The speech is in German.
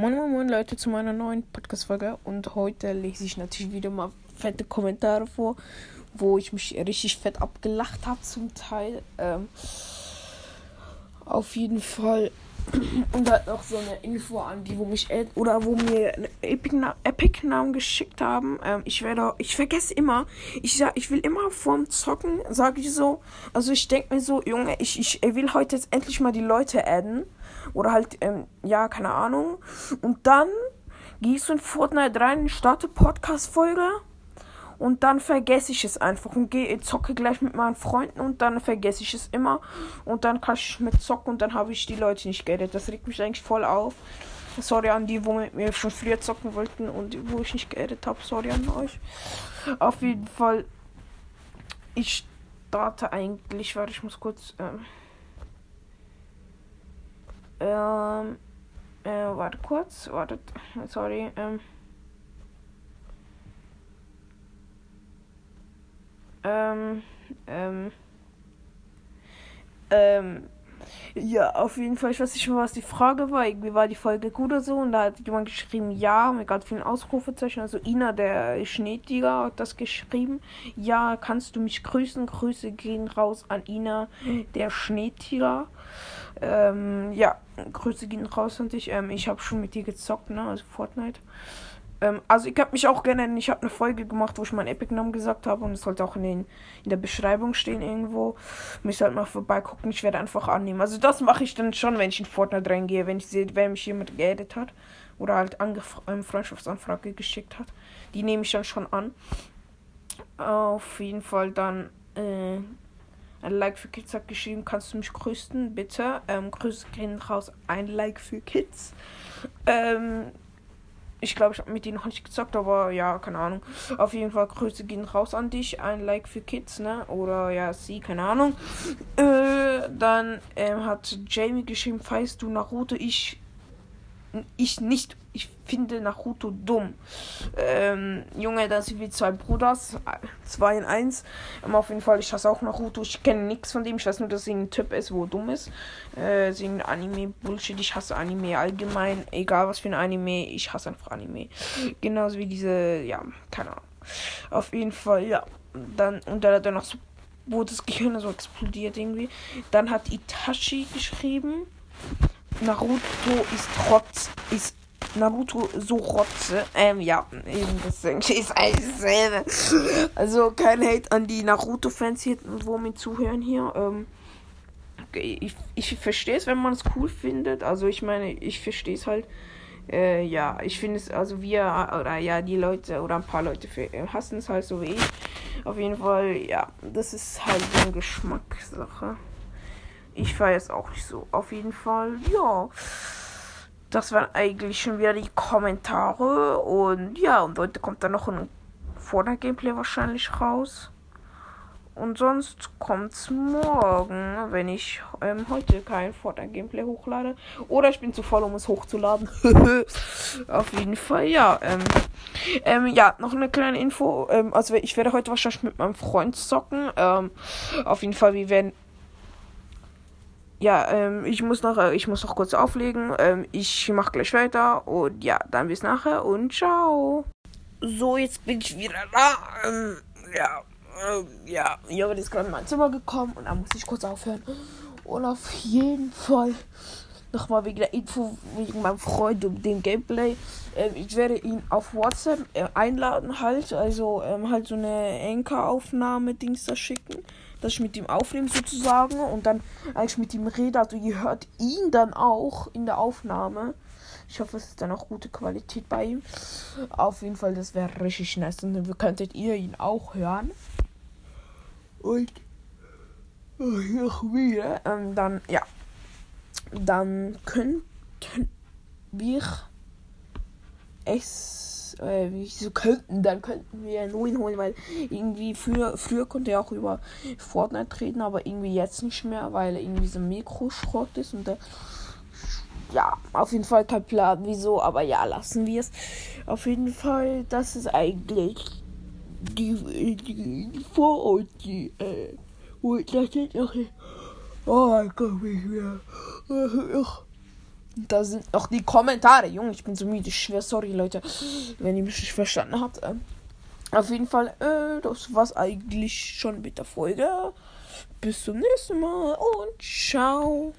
Moin Moin Moin Leute zu meiner neuen Podcast-Folge und heute lese ich natürlich wieder mal fette Kommentare vor, wo ich mich richtig fett abgelacht habe zum Teil. Ähm, auf jeden Fall und halt noch so eine Info an die, wo mich oder wo mir Epic-Namen Epic geschickt haben. Ähm, ich werde, ich vergesse immer, ich sag, ich will immer vorm Zocken, sage ich so. Also ich denke mir so, Junge, ich, ich will heute jetzt endlich mal die Leute adden. Oder halt, ähm, ja, keine Ahnung. Und dann gehst du in Fortnite rein, starte Podcast-Folge. Und dann vergesse ich es einfach und gehe zocke gleich mit meinen Freunden und dann vergesse ich es immer. Und dann kann ich mit zocken und dann habe ich die Leute nicht geedet. Das regt mich eigentlich voll auf. Sorry an die, wo mit mir schon früher zocken wollten und wo ich nicht geedet habe. Sorry an euch. Auf jeden Fall. Ich starte eigentlich, warte, ich muss kurz. Ähm, ähm, äh, warte kurz, wartet, sorry, ähm. Ähm, ähm, ähm, ja, auf jeden Fall, ich weiß nicht mehr, was die Frage war. Irgendwie war die Folge gut oder so. Und da hat jemand geschrieben, ja, mit ganz vielen Ausrufezeichen. Also Ina, der Schneetiger, hat das geschrieben. Ja, kannst du mich grüßen? Grüße gehen raus an Ina, der Schneetiger. Ähm, ja, Grüße gehen raus an dich. Ähm, ich habe schon mit dir gezockt, ne? Also Fortnite. Ähm, also ich habe mich auch gerne, ich habe eine Folge gemacht, wo ich meinen Epic-Namen gesagt habe und es sollte auch in, den, in der Beschreibung stehen irgendwo. Müsst halt mal vorbeigucken, ich werde einfach annehmen. Also das mache ich dann schon, wenn ich in Fortnite reingehe, wenn ich sehe, wer mich jemand geedet hat oder halt eine ähm, Freundschaftsanfrage geschickt hat. Die nehme ich dann schon an. Auf jeden Fall dann äh, ein Like für Kids hat geschrieben, kannst du mich grüßen, bitte. Ähm, Grüße gehen raus, ein Like für Kids. Ähm, ich glaube, ich habe mit denen noch nicht gezockt, aber ja, keine Ahnung. Auf jeden Fall Grüße gehen raus an dich. Ein Like für Kids, ne? Oder ja, sie, keine Ahnung. Äh, dann ähm, hat Jamie geschrieben, falls du Naruto, ich ich nicht. Ich finde Naruto dumm. Ähm, Junge, da sind wir zwei Bruders. Zwei in eins. Ähm, auf jeden Fall, ich hasse auch Naruto. Ich kenne nichts von dem. Ich weiß nur, dass er ein Typ ist, wo dumm ist. Äh, sind Anime-Bullshit. Ich hasse Anime allgemein. Egal was für ein Anime. Ich hasse einfach Anime. Genauso wie diese, ja, keine Ahnung. Auf jeden Fall, ja. Dann, und dann hat er noch so, wo das Gehirn so explodiert irgendwie. Dann hat Itachi geschrieben. Naruto ist trotz ist Naruto so rotze. Ähm, ja, eben deswegen ist alles dasselbe. Also kein Hate an die Naruto-Fans hier, wo mir zuhören hier. Ähm, ich, ich verstehe es, wenn man es cool findet. Also ich meine, ich verstehe es halt. Äh, ja, ich finde es, also wir, oder ja, die Leute, oder ein paar Leute hassen es halt so wie ich. Auf jeden Fall, ja, das ist halt so eine Geschmackssache. Ich feiere es auch nicht so. Auf jeden Fall, ja. Das waren eigentlich schon wieder die Kommentare. Und ja, und heute kommt dann noch ein Fortnite-Gameplay wahrscheinlich raus. Und sonst kommt's morgen, wenn ich ähm, heute kein Fortnite-Gameplay hochlade. Oder ich bin zu voll, um es hochzuladen. Auf jeden Fall, ja. Ähm, ähm, ja, noch eine kleine Info. Ähm, also ich werde heute wahrscheinlich mit meinem Freund zocken. Ähm, auf jeden Fall, wir werden ja, ähm, ich muss noch, äh, ich muss noch kurz auflegen. Ähm, ich mach gleich weiter und ja, dann bis nachher und ciao. So, jetzt bin ich wieder da. Ähm, ja, ähm, ja, ich habe jetzt gerade in mein Zimmer gekommen und dann muss ich kurz aufhören. Und auf jeden Fall nochmal wegen der Info, wegen meinem Freund und dem Gameplay. Ähm, ich werde ihn auf WhatsApp äh, einladen halt, also ähm, halt so eine Enker-Aufnahme-Dings da schicken dass ich mit ihm aufnehme sozusagen und dann eigentlich mit ihm rede. Also ihr hört ihn dann auch in der Aufnahme. Ich hoffe, es ist dann auch gute Qualität bei ihm. Auf jeden Fall, das wäre richtig nice. Und dann könntet ihr ihn auch hören. Und noch wieder. Ähm, dann, ja. Dann könnten wir es äh, wie so könnten, dann könnten wir einen holen, weil irgendwie früher, früher konnte er auch über Fortnite reden, aber irgendwie jetzt nicht mehr, weil er irgendwie so Mikroschrott ist und der ja, auf jeden Fall kein Plan, wieso, aber ja, lassen wir es. Auf jeden Fall, das ist eigentlich die, die, die Vorort, die, äh, wo das jetzt noch, oh mein Gott, wie ich, Da sind auch die Kommentare. Junge, ich bin so müde. Schwer, sorry, Leute, wenn ihr mich nicht verstanden habt. Ähm, auf jeden Fall, äh, das war's eigentlich schon mit der Folge. Bis zum nächsten Mal und ciao.